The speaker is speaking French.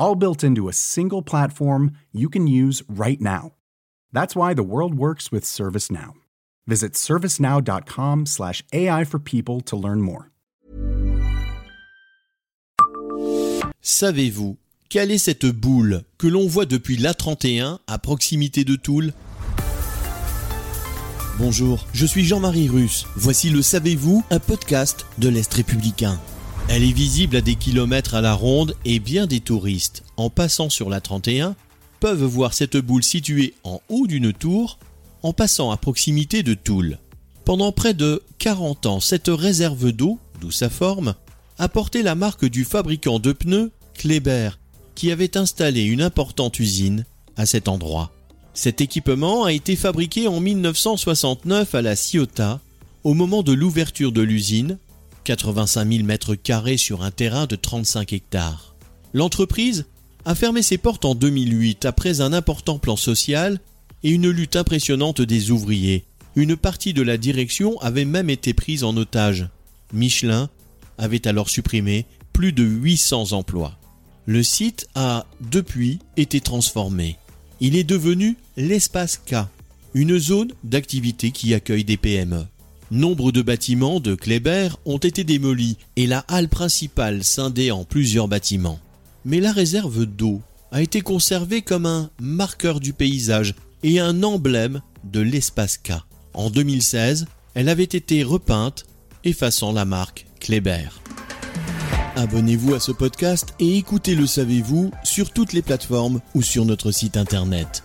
all built into a single platform you can use right now. That's why the world works with ServiceNow. Visit servicenow.com/slash AI for people to learn more. Savez-vous quelle est cette boule que l'on voit depuis l'A31 à proximité de Toul? Bonjour, je suis Jean-Marie Russe. Voici le Savez-vous, un podcast de l'Est républicain. Elle est visible à des kilomètres à la ronde et bien des touristes, en passant sur la 31, peuvent voir cette boule située en haut d'une tour en passant à proximité de Toul. Pendant près de 40 ans, cette réserve d'eau, d'où sa forme, a porté la marque du fabricant de pneus Kleber, qui avait installé une importante usine à cet endroit. Cet équipement a été fabriqué en 1969 à la Ciotat, au moment de l'ouverture de l'usine 85 000 mètres carrés sur un terrain de 35 hectares. L'entreprise a fermé ses portes en 2008 après un important plan social et une lutte impressionnante des ouvriers. Une partie de la direction avait même été prise en otage. Michelin avait alors supprimé plus de 800 emplois. Le site a, depuis, été transformé. Il est devenu l'espace K, une zone d'activité qui accueille des PME. Nombre de bâtiments de Kléber ont été démolis et la halle principale scindée en plusieurs bâtiments. Mais la réserve d'eau a été conservée comme un marqueur du paysage et un emblème de l'espace K. En 2016, elle avait été repeinte, effaçant la marque Kléber. Abonnez-vous à ce podcast et écoutez Le Savez-vous sur toutes les plateformes ou sur notre site internet.